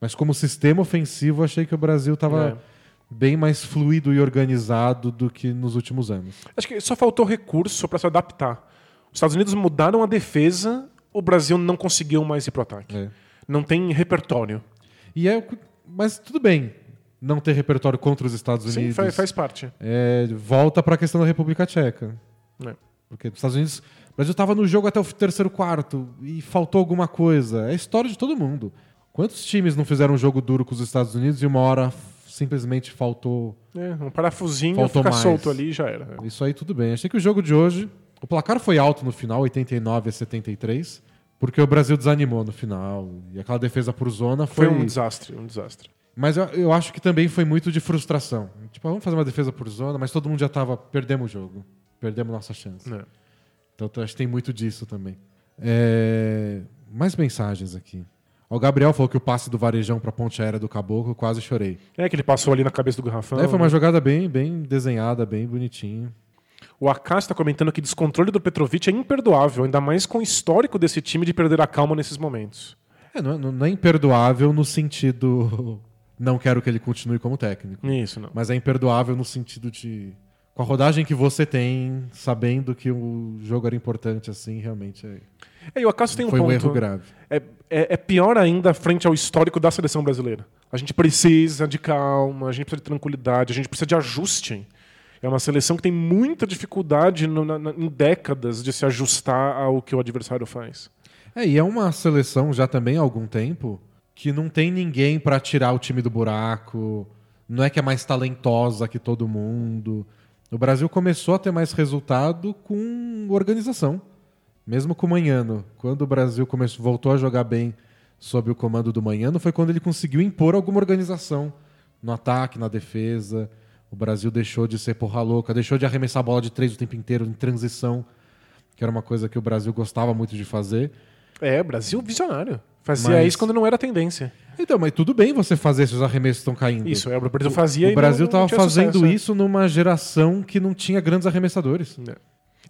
Mas como sistema ofensivo, achei que o Brasil estava É. bem mais fluido e organizado do que nos últimos anos. Acho que só faltou recurso para se adaptar. Os Estados Unidos mudaram a defesa, o Brasil não conseguiu mais ir pro ataque. É. Não tem repertório. E é, mas tudo bem não ter repertório contra os Estados Sim, Unidos. faz, faz parte. É, volta para a questão da República Tcheca. É. Porque os Estados Unidos. O Brasil estava no jogo até o terceiro quarto e faltou alguma coisa. É a história de todo mundo. Quantos times não fizeram um jogo duro com os Estados Unidos e uma hora simplesmente faltou. É, um parafusinho Faltou fica mais. solto ali e já era. Isso aí tudo bem. Achei que o jogo de hoje. O placar foi alto no final, 89 a 73, porque o Brasil desanimou no final. E aquela defesa por zona Foi foi. um desastre, um desastre. Mas eu, eu acho que também foi muito de frustração. Tipo, ah, vamos fazer uma defesa por zona, mas todo mundo já tava. Perdemos o jogo. Perdemos nossa chance. É. Então acho que tem muito disso também. É, Mais mensagens aqui. O Gabriel falou que o passe do Varejão pra ponte aérea do Caboclo, quase chorei. É que ele passou ali na cabeça do garrafão. É, foi uma né? jogada bem, bem desenhada, bem bonitinha. O Akash está comentando que descontrole do Petrovic é imperdoável, ainda mais com o histórico desse time de perder a calma nesses momentos. É, não, é- não é imperdoável no sentido. Não quero que ele continue como técnico. Isso, não. Mas é imperdoável no sentido de. Com a rodagem que você tem, sabendo que o jogo era importante assim, realmente é- É, e o Akash tem um foi um ponto. erro grave. É, é- é pior ainda frente ao histórico da seleção brasileira. A gente precisa de calma, a gente precisa de tranquilidade, a gente precisa de ajuste. É uma seleção que tem muita dificuldade no- na- em décadas de se ajustar ao que o adversário faz. É, e é uma seleção já também há algum tempo que não tem ninguém pra tirar o time do buraco. Não é que é mais talentosa que todo mundo. O Brasil começou a ter mais resultado com organização Mesmo com o Manhano, quando o Brasil começou, voltou a jogar bem sob o comando do Manhano, foi quando ele conseguiu impor alguma organização no ataque, na defesa. O Brasil deixou de ser porra louca, deixou de arremessar a bola de três o tempo inteiro em transição, que era uma coisa que o Brasil gostava muito de fazer. É, Brasil visionário. Fazia Mas- isso quando não era tendência. Então, mas tudo bem você fazer se os arremessos estão caindo. Isso, é, o Brasil fazia O e Brasil estava fazendo sucesso, é. isso numa geração que não tinha grandes arremessadores. É,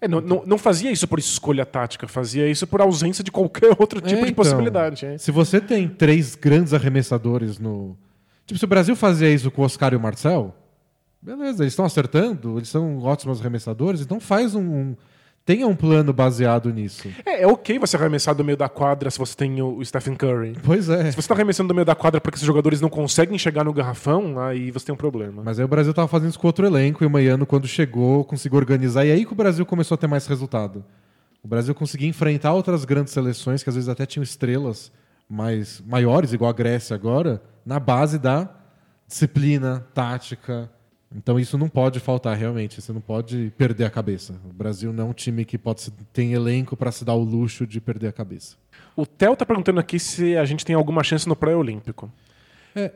não, não, não fazia isso por escolha tática, fazia isso por ausência de qualquer outro tipo É, de então, possibilidade. é. Se você tem três grandes arremessadores no. Tipo, se o Brasil fazia isso com o Oscar e o Marcel, beleza, eles estão acertando, eles são ótimos arremessadores, então faz um. um- tenha um plano baseado nisso. É, é ok você arremessar do meio da quadra se você tem o Stephen Curry. Pois é. Se você tá arremessando do meio da quadra porque esses jogadores não conseguem chegar no garrafão, aí você tem um problema. Mas aí o Brasil tava fazendo isso com outro elenco e o Maiano, quando chegou, conseguiu organizar. E aí que o Brasil começou a ter mais resultado. O Brasil conseguia enfrentar outras grandes seleções, que às vezes até tinham estrelas mais maiores, igual a Grécia agora, na base da disciplina, tática. Então isso não pode faltar realmente. Você não pode perder a cabeça. O Brasil não é um time que pode tem elenco para se dar o luxo de perder a cabeça. O Theo tá perguntando aqui se a gente tem alguma chance no pré-olímpico. É,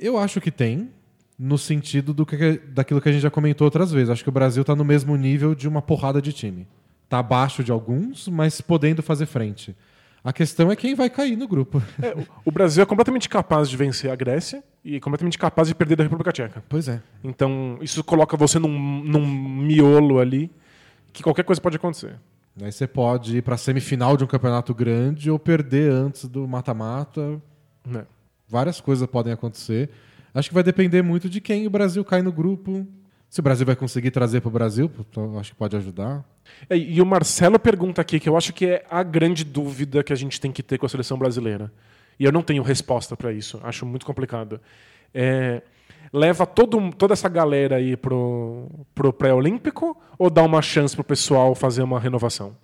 eu acho que tem, no sentido do que, daquilo que a gente já comentou outras vezes. Acho que o Brasil está no mesmo nível de uma porrada de time. Está abaixo de alguns, mas podendo fazer frente. A questão é quem vai cair no grupo. É, o Brasil é completamente capaz de vencer a Grécia e completamente capaz de perder da República Tcheca. Pois é. Então, isso coloca você num, num miolo ali que qualquer coisa pode acontecer. Aí você pode ir para a semifinal de um campeonato grande ou perder antes do mata-mata. né? Várias coisas podem acontecer. Acho que vai depender muito de quem o Brasil cai no grupo. Se o Brasil vai conseguir trazer para o Brasil, então acho que pode ajudar. É, E o Marcelo pergunta aqui, que eu acho que é a grande dúvida que a gente tem que ter com a seleção brasileira. E eu não tenho resposta para isso, acho muito complicado. É, leva todo, toda essa galera aí pro, pro pré-olímpico ou dá uma chance pro pessoal fazer uma renovação?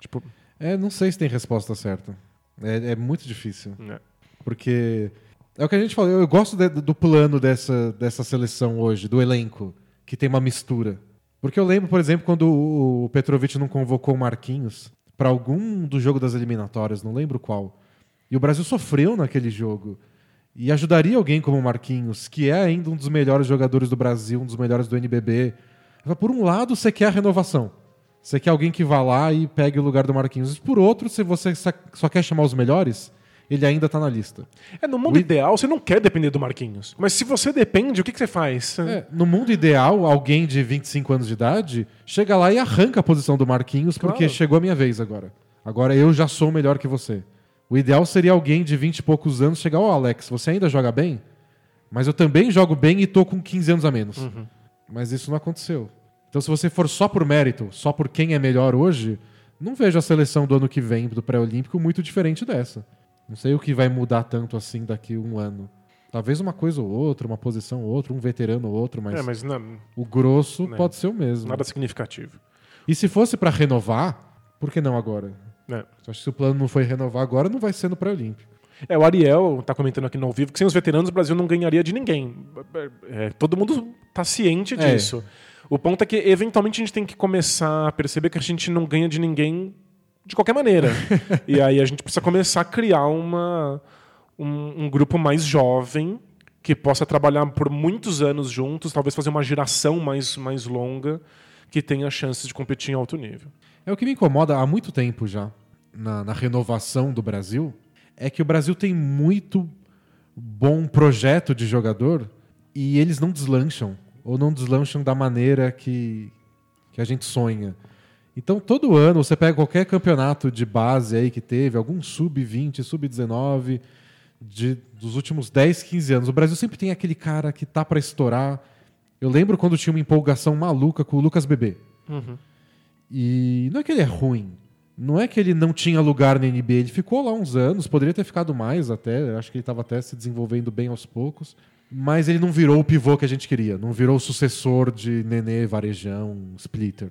Tipo, É, não sei se tem resposta certa. É, é muito difícil. né? Porque é o que a gente falou. Eu gosto de- do plano dessa, dessa seleção hoje, do elenco, que tem uma mistura. Porque eu lembro, por exemplo, quando o Petrovic não convocou o Marquinhos para algum do jogo das eliminatórias, não lembro qual. E o Brasil sofreu naquele jogo. E ajudaria alguém como o Marquinhos, que é ainda um dos melhores jogadores do Brasil, um dos melhores do NBB. Por um lado, você quer a renovação. Você quer alguém que vá lá e pegue o lugar do Marquinhos. Por outro, se você só- quer chamar os melhores, ele ainda tá na lista. É, no mundo O ideal, você não quer depender do Marquinhos. Mas se você depende, o que, que você faz? É, no mundo ideal, alguém de 25 anos de idade chega lá e arranca a posição do Marquinhos porque Claro. chegou a minha vez agora. Agora eu já sou melhor que você. O ideal seria alguém de 20 e poucos anos chegar, ó, Alex, você ainda joga bem? Mas eu também jogo bem e tô com 15 anos a menos. Uhum. Mas isso não aconteceu. Então, se você for só por mérito, só por quem é melhor hoje, não vejo a seleção do ano que vem do pré-olímpico muito diferente dessa. Não sei o que vai mudar tanto assim daqui a um ano. Talvez uma coisa ou outra, uma posição ou outra, um veterano ou outro, mas, É, mas não, o grosso Né. pode ser o mesmo. nada significativo. E se fosse pra renovar, por que não agora? É. Eu Acho que se o plano não foi renovar agora, não vai ser no pré-olímpico. É, o Ariel tá comentando aqui no ao vivo que sem os veteranos o Brasil não ganharia de ninguém. É, todo mundo tá ciente É. disso. O ponto é que, eventualmente, a gente tem que começar a perceber que a gente não ganha de ninguém de qualquer maneira. e aí a gente precisa começar a criar uma, um, um grupo mais jovem que possa trabalhar por muitos anos juntos, talvez fazer uma geração mais, mais longa que tenha chances de competir em alto nível. É o que me incomoda há muito tempo já, na, na renovação do Brasil, é que o Brasil tem muito bom projeto de jogador e eles não deslancham, ou não deslancham da maneira que, que a gente sonha. Então, todo ano, você pega qualquer campeonato de base aí que teve, algum sub-20, sub-19, de- dos últimos 10, 15 anos, o Brasil sempre tem aquele cara que tá para estourar. Eu lembro quando tinha uma empolgação maluca com o Lucas Bebê. E não é que ele é ruim. Não é que ele não tinha lugar na NBA. Ele ficou lá uns anos, poderia ter ficado mais até. Acho que ele estava até se desenvolvendo bem aos poucos. Mas ele não virou o pivô que a gente queria. Não virou o sucessor de Nenê, Varejão, Splitter.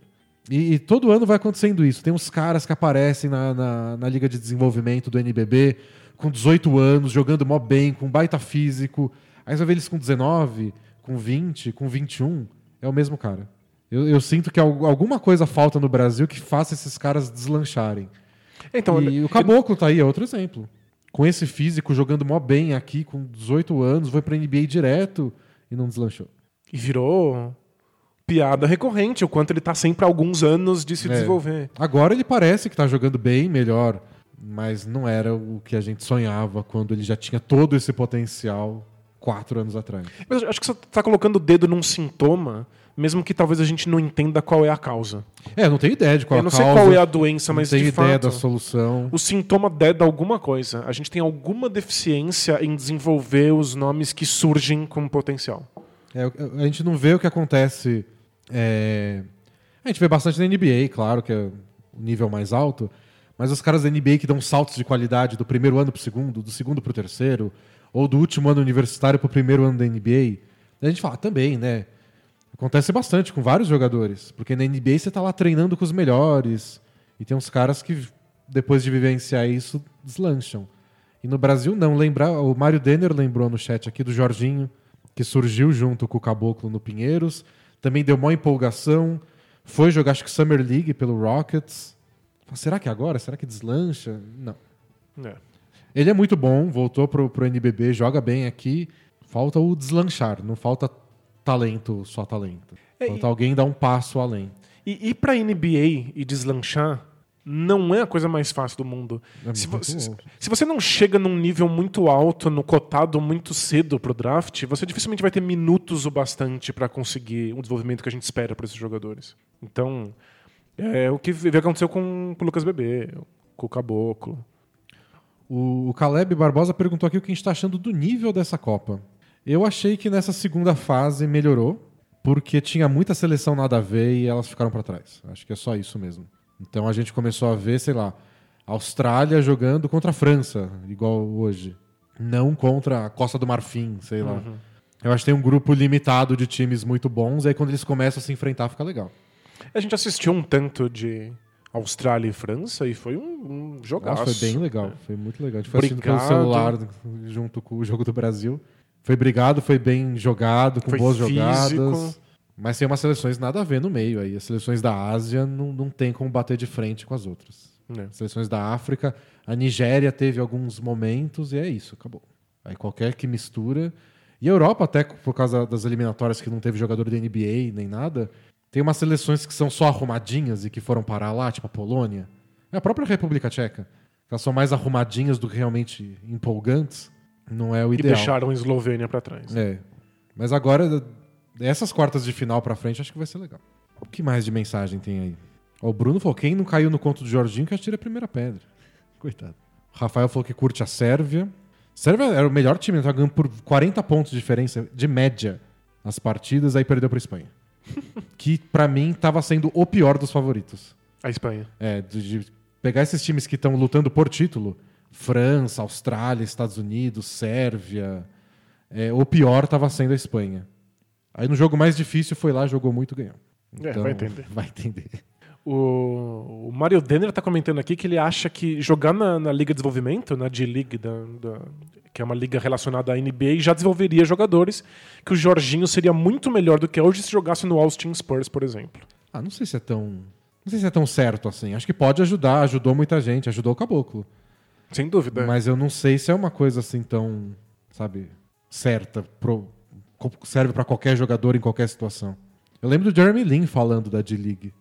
E, e todo ano vai acontecendo isso. Tem uns caras que aparecem na, na, na Liga de Desenvolvimento do NBB com 18 anos, jogando mó bem, com baita físico. Aí você vai ver eles com 19, com 20, com 21. É o mesmo cara. Eu, eu sinto que al- alguma coisa falta no Brasil que faça esses caras deslancharem. Então, e o Caboclo tá aí, é outro exemplo. Com esse físico, jogando mó bem aqui, com 18 anos, foi pra NBA direto e não deslanchou. E virou piada recorrente, o quanto ele tá sempre há alguns anos de se É. desenvolver. Agora ele parece que tá jogando bem, melhor, mas não era o que a gente sonhava quando ele já tinha todo esse potencial quatro anos atrás. Mas eu acho que você tá colocando o dedo num sintoma, mesmo que talvez a gente não entenda qual é a causa. É, eu não tenho ideia de qual eu a não causa, sei qual é a doença, não mas tenho de ideia fato, da solução. o sintoma deda alguma coisa. A gente tem alguma deficiência em desenvolver os nomes que surgem com potencial. É, a gente não vê o que acontece. é, A gente vê bastante na NBA, claro, que é o nível mais alto, mas os caras da NBA que dão saltos de qualidade do primeiro ano pro segundo, do segundo pro terceiro, ou do último ano universitário pro primeiro ano da NBA, a gente fala também, né? Acontece bastante com vários jogadores, porque na NBA você tá lá treinando com os melhores, e tem uns caras que, depois de vivenciar isso, deslancham. E no Brasil, não. Lembrar, o Mário Denner lembrou no chat aqui do Jorginho, que surgiu junto com o Caboclo no Pinheiros. Também deu maior empolgação. Foi jogar, acho que Summer League pelo Rockets. Será que agora? Será que deslancha? Não. É. Ele é muito bom, voltou pro, pro NBB, joga bem aqui. Falta o deslanchar, não falta talento, só talento. É, Falta e- alguém dar um passo além. E ir pra NBA e deslanchar não é a coisa mais fácil do mundo. É se, muito vo- se- você não chega num nível muito alto, no cotado muito cedo pro draft, você dificilmente vai ter minutos o bastante pra conseguir o desenvolvimento que a gente espera para esses jogadores. Então, é o que aconteceu com, com o Lucas Bebê, com o Caboclo. O, o Caleb Barbosa perguntou aqui o que a gente está achando do nível dessa Copa. Eu achei que nessa segunda fase melhorou, porque tinha muita seleção nada a ver e elas ficaram para trás. Acho que é só isso mesmo. Então a gente começou a ver, sei lá, Austrália jogando contra a França, igual hoje. Não contra a Costa do Marfim, sei lá. Eu acho que tem um grupo limitado de times muito bons, e aí quando eles começam a se enfrentar fica legal. A gente assistiu um tanto de Austrália e França e foi um, um jogaço. Nossa, foi bem legal. Foi muito legal. A gente foi assistindo pelo celular junto com o jogo do Brasil. Foi brigado, foi bem jogado, com Foi boas físico. jogadas. Mas tem umas seleções nada a ver no meio aí. As seleções da Ásia não, não tem como bater de frente com as outras. É. As seleções da África, a Nigéria teve alguns momentos e é isso, acabou. Aí qualquer que mistura. E a Europa, até por causa das eliminatórias que não teve jogador da NBA nem nada, tem umas seleções que são só arrumadinhas e que foram parar lá, tipo a Polônia. É a própria República Tcheca. Elas são mais arrumadinhas do que realmente empolgantes. Não é o E ideal. deixaram a Eslovênia pra trás. É. Mas agora, essas quartas de final pra frente, acho que vai ser legal. O que mais de mensagem tem aí? O Bruno falou: quem não caiu no conto do Jorginho que atira a primeira pedra. Coitado. O Rafael falou que curte a Sérvia. Sérvia era o melhor time, ele tava ganhando por 40 pontos de diferença de média nas partidas, aí perdeu pra Espanha. Que pra mim tava sendo o pior dos favoritos. A Espanha. É, de, de pegar esses times que estão lutando por título, França, Austrália, Estados Unidos, Sérvia, é, o pior estava sendo a Espanha. Aí no jogo mais difícil foi lá, jogou muito, ganhou. É, vai entender. Vai entender. O, o Mario Denner tá comentando aqui que ele acha que jogar na, na Liga de Desenvolvimento, na D-League, da, da- que é uma liga relacionada à NBA, já desenvolveria jogadores, que o Jorginho seria muito melhor do que hoje se jogasse no Austin Spurs, por exemplo. Ah, não sei se é tão. Não sei se é tão certo assim. Acho que pode ajudar, ajudou muita gente, ajudou o caboclo. Sem dúvida. Mas eu não sei se é uma coisa assim tão, sabe, certa, pro- serve pra qualquer jogador em qualquer situação. Eu lembro do Jeremy Lin falando da D-League,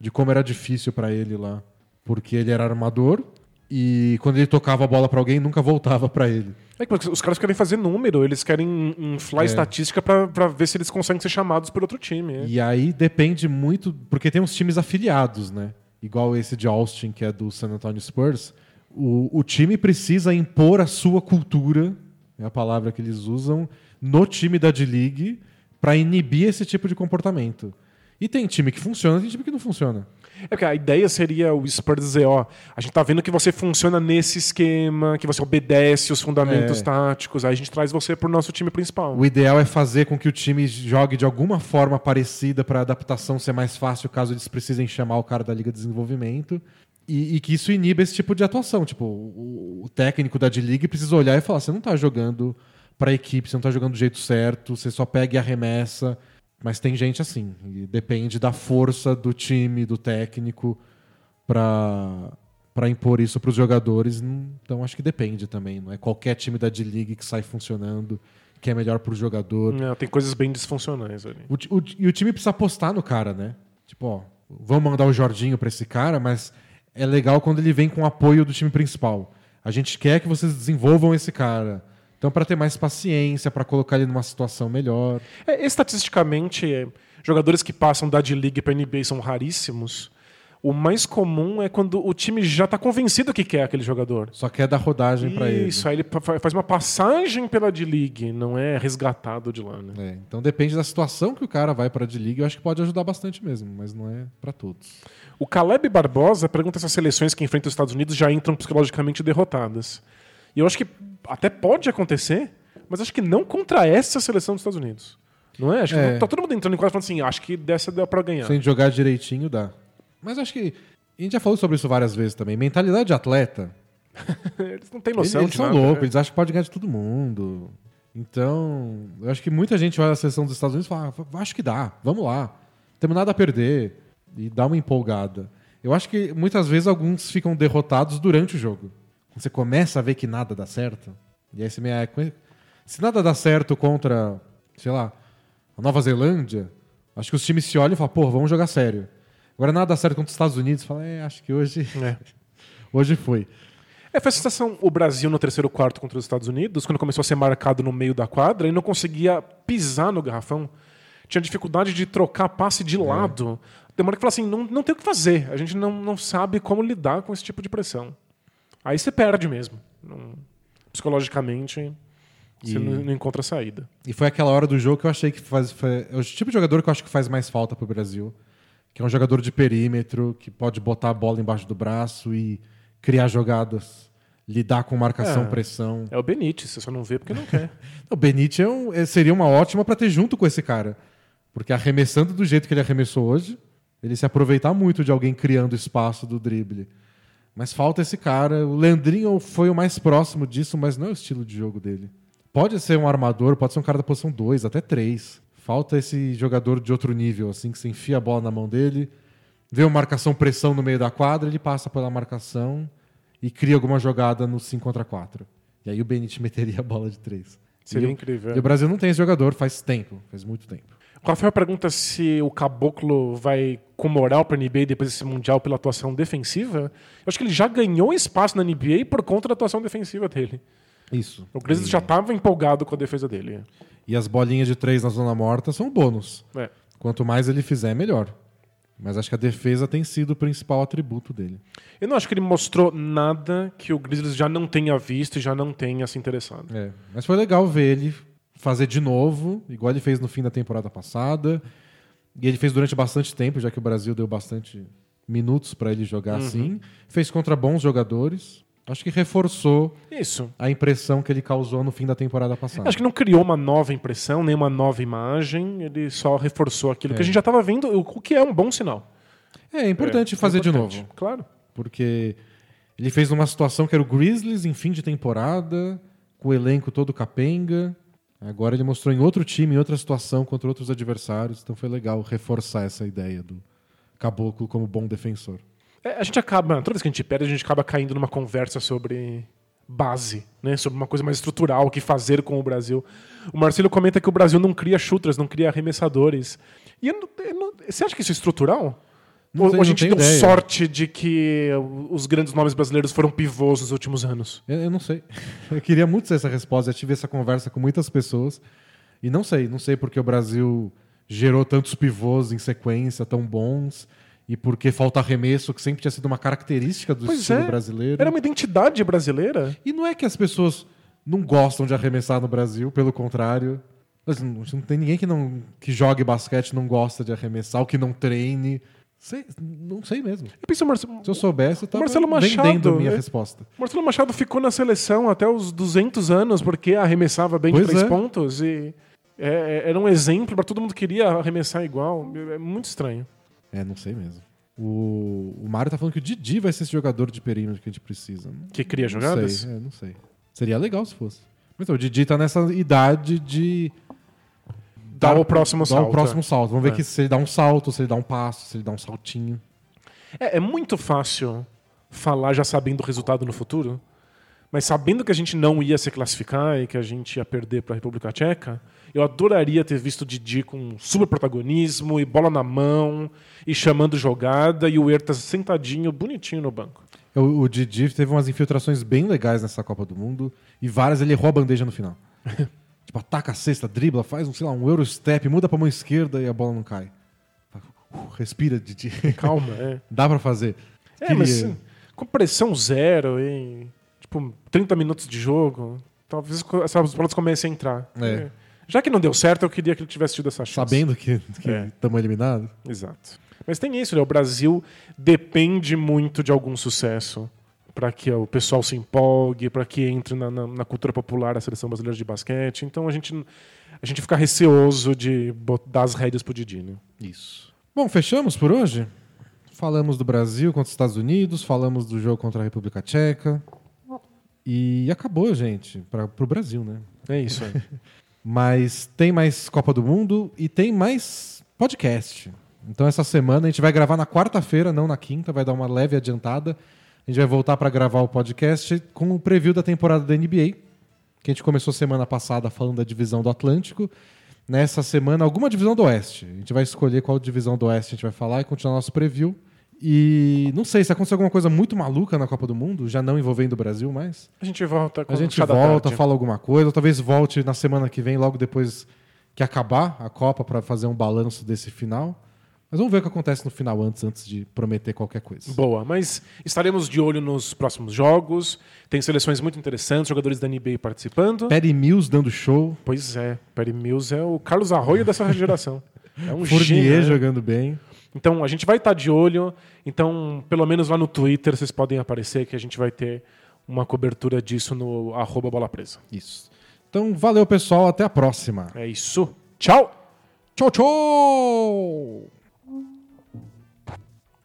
de como era difícil pra ele lá, porque ele era armador e quando ele tocava a bola pra alguém nunca voltava pra ele. É que os caras querem fazer número, eles querem inflar É. estatística pra ver se eles conseguem ser chamados por outro time. é. E aí depende muito, porque tem uns times afiliados, né? Igual esse de Austin, que é do San Antonio Spurs. O, o time precisa impor a sua cultura, é a palavra que eles usam, no time da D-League para inibir esse tipo de comportamento. E tem time que funciona, tem time que não funciona. É que a ideia seria o Spurs dizer, ó, a gente tá vendo que você funciona nesse esquema, que você obedece os fundamentos É. táticos, aí a gente traz você pro nosso time principal. O ideal é fazer com que o time jogue de alguma forma parecida para a adaptação ser mais fácil caso eles precisem chamar o cara da Liga de Desenvolvimento. E, e que isso iniba esse tipo de atuação. Tipo, o, o técnico da D-League precisa olhar e falar: você não tá jogando para a equipe, você não tá jogando do jeito certo, você só pega e arremessa. Mas tem gente assim. E depende da força do time, do técnico, para para impor isso para os jogadores. Então acho que depende também. Não é qualquer time da D-League que sai funcionando, que é melhor para o jogador. Não, tem coisas bem disfuncionais ali. O, o, e o time precisa apostar no cara, né? Tipo, ó, vamos mandar o Jorginho para esse cara, mas é legal quando ele vem com o apoio do time principal. A gente quer que vocês desenvolvam esse cara. Então, para ter mais paciência, para colocar ele numa situação melhor. É, estatisticamente, jogadores que passam da D-League para NBA são raríssimos. O mais comum é quando o time já está convencido que quer aquele jogador. Só quer dar rodagem para ele. Isso, aí ele faz uma passagem pela D-League, não é resgatado de lá. Né? É, então depende da situação que o cara vai para a D-League. Eu acho que pode ajudar bastante mesmo, mas não é para todos. O Caleb Barbosa pergunta se as seleções que enfrentam os Estados Unidos já entram psicologicamente derrotadas. E eu acho que até pode acontecer, mas acho que não contra essa seleção dos Estados Unidos. Não é? Acho que é. tá todo mundo entrando em quadra falando assim, acho que dessa deu para ganhar. Sem jogar direitinho dá. Mas acho que. A gente já falou sobre isso várias vezes também. Mentalidade de atleta. eles não têm noção eles, eles são loucos, né? eles acham que pode ganhar de todo mundo. Então, eu acho que muita gente olha a seleção dos Estados Unidos e fala: ah, acho que dá, vamos lá. Temos nada a perder. E dá uma empolgada. Eu acho que muitas vezes alguns ficam derrotados durante o jogo. Quando você começa a ver que nada dá certo. E aí você me... Se nada dá certo contra, sei lá, a Nova Zelândia, acho que os times se olham e falam, pô, vamos jogar sério. Agora nada dá certo contra os Estados Unidos. Fala, é, acho que hoje. É. hoje foi. É, foi a sensação o Brasil no terceiro quarto contra os Estados Unidos, quando começou a ser marcado no meio da quadra e não conseguia pisar no garrafão. Tinha dificuldade de trocar passe de é. lado. Demora que fala assim: não, não tem o que fazer. A gente não, não sabe como lidar com esse tipo de pressão. Aí você perde mesmo. Não, psicologicamente, você não, não, encontra saída. E foi aquela hora do jogo que eu achei que faz. Foi, é o tipo de jogador que eu acho que faz mais falta pro Brasil que é um jogador de perímetro, que pode botar a bola embaixo do braço e criar jogadas, lidar com marcação, é, pressão. É o Benítez, você só não vê porque não quer. o Benítez é um, é, seria uma ótima para ter junto com esse cara. Porque arremessando do jeito que ele arremessou hoje, ele se aproveitar muito de alguém criando espaço do drible. Mas falta esse cara. O Leandrinho foi o mais próximo disso, mas não é o estilo de jogo dele. Pode ser um armador, pode ser um cara da posição 2, até 3. Falta esse jogador de outro nível, assim, que você enfia a bola na mão dele, vê uma marcação pressão no meio da quadra, ele passa pela marcação e cria alguma jogada no 5 contra 4. E aí o Benítez meteria a bola de 3. Seria e incrível. E o Brasil não tem esse jogador faz tempo, faz muito tempo. O Rafael pergunta se o Caboclo vai com moral para a NBA depois desse Mundial pela atuação defensiva. Eu acho que ele já ganhou espaço na NBA por conta da atuação defensiva dele. Isso. O Grizzlies e... já estava empolgado com a defesa dele. E as bolinhas de três na zona morta são bônus. É. Quanto mais ele fizer, melhor. Mas acho que a defesa tem sido o principal atributo dele. Eu não acho que ele mostrou nada que o Grizzlies já não tenha visto e já não tenha se interessado. É, mas foi legal ver ele fazer de novo, igual ele fez no fim da temporada passada. E ele fez durante bastante tempo, já que o Brasil deu bastante minutos para ele jogar uhum. assim. Fez contra bons jogadores. Acho que reforçou Isso. a impressão que ele causou no fim da temporada passada. Acho que não criou uma nova impressão, nem uma nova imagem, ele só reforçou aquilo é. que a gente já estava vendo, o que é um bom sinal. É, é importante é, fazer é importante. de novo. Claro. Porque ele fez numa situação que era o Grizzlies em fim de temporada, com o elenco todo capenga. Agora ele mostrou em outro time, em outra situação, contra outros adversários. Então foi legal reforçar essa ideia do Caboclo como bom defensor. É, a gente acaba, toda vez que a gente perde, a gente acaba caindo numa conversa sobre base, né? sobre uma coisa mais estrutural, o que fazer com o Brasil. O Marcelo comenta que o Brasil não cria shooters, não cria arremessadores. E eu não, eu não, você acha que isso é estrutural? Não Ou sei, a gente deu ideia. sorte de que os grandes nomes brasileiros foram pivôs nos últimos anos? Eu, eu não sei. Eu queria muito ter essa resposta. Eu tive essa conversa com muitas pessoas. E não sei. Não sei porque o Brasil gerou tantos pivôs em sequência tão bons e porque falta arremesso, que sempre tinha sido uma característica do pois estilo é. brasileiro. Era uma identidade brasileira. E não é que as pessoas não gostam de arremessar no Brasil, pelo contrário. Não tem ninguém que não que jogue basquete não gosta de arremessar, ou que não treine. Sei, não sei mesmo. Eu penso, Marce... Se eu soubesse, eu tava Marcelo Machado, vendendo a minha é... resposta. Marcelo Machado ficou na seleção até os 200 anos porque arremessava bem pois de três é. pontos e é, é era um exemplo para todo mundo que queria arremessar igual. É muito estranho. É, não sei mesmo. O, o Mário tá falando que o Didi vai ser esse jogador de perímetro que a gente precisa. Que cria não jogadas? Sei, é, não sei. Seria legal se fosse. Mas então, o Didi tá nessa idade de. Dar, o próximo salto. Dar o próximo é. salto. Vamos ver é. que se ele dá um salto, se ele dá um passo, se ele dá um saltinho. É, é muito fácil falar já sabendo o resultado no futuro. Mas sabendo que a gente não ia se classificar e que a gente ia perder para a República Tcheca, eu adoraria ter visto o Didi com super protagonismo e bola na mão e chamando jogada e o Ertas sentadinho, bonitinho no banco. O, o Didi teve umas infiltrações bem legais nessa Copa do Mundo e várias ele errou a bandeja no final. tipo, ataca a cesta, dribla, faz um, sei lá, um Eurostep, muda pra mão esquerda e a bola não cai. Uh, respira, Didi. Calma, é. Dá pra fazer. É, Queria- mas com pressão zero e tipo 30 minutos de jogo, talvez essas bolas comecem a entrar. É. Já que não deu certo, eu queria que ele tivesse tido essa chance. Sabendo que É. estamos eliminados. Exato. Mas tem isso, né? O Brasil depende muito de algum sucesso para que o pessoal se empolgue, para que entre na, na- na cultura popular a seleção brasileira de basquete. Então a gente, a gente fica receoso de dar as rédeas pro Didi, né? Isso. Bom, fechamos por hoje? Falamos do Brasil contra os Estados Unidos, falamos do jogo contra a República Tcheca. E acabou, gente, para o Brasil, né? É isso aí. Mas tem mais Copa do Mundo e tem mais podcast. Então essa semana a gente vai gravar na quarta-feira, não na quinta, vai dar uma leve adiantada. A gente vai voltar para gravar o podcast com o preview da temporada da NBA, que a gente começou semana passada falando da divisão do Atlântico. Nessa semana, alguma divisão do Oeste. A gente vai escolher qual divisão do Oeste a gente vai falar e continuar nosso preview. E não sei se aconteceu alguma coisa muito maluca na Copa do Mundo, já não envovendo o Brasil mais. A gente volta com A gente volta, tarde. fala alguma coisa, ou talvez volte na semana que vem, logo depois que acabar a Copa, para fazer um balanço desse final. Mas vamos ver o que acontece no final antes, antes de prometer qualquer coisa. Boa, mas estaremos de olho nos próximos jogos. Tem seleções muito interessantes, jogadores da NBA participando. Perry Mills dando show, Pois é, Perry Mills é o Carlos Arroio dessa geração. É um Fournier né? jogando bem. Então a gente vai estar de olho. Então, pelo menos lá no Twitter vocês podem aparecer que a gente vai ter uma cobertura disso no arroba bola presa. Isso. Então, valeu, pessoal. Até a próxima. É isso. Tchau! Tchau, tchau!